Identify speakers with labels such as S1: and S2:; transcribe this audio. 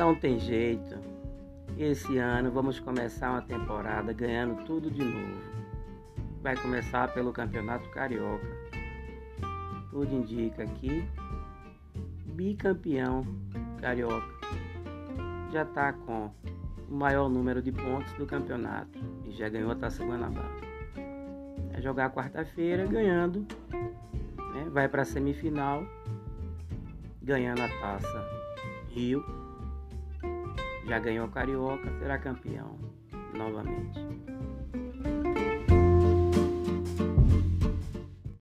S1: Não tem jeito. Esse ano vamos começar uma temporada ganhando tudo de novo. Vai começar pelo Campeonato Carioca. Tudo indica que bicampeão carioca já está com o maior número de pontos do campeonato e já ganhou a Taça Guanabara. É jogar quarta-feira ganhando, né? vai para a semifinal ganhando a Taça Rio, já ganhou a Carioca, será campeão novamente.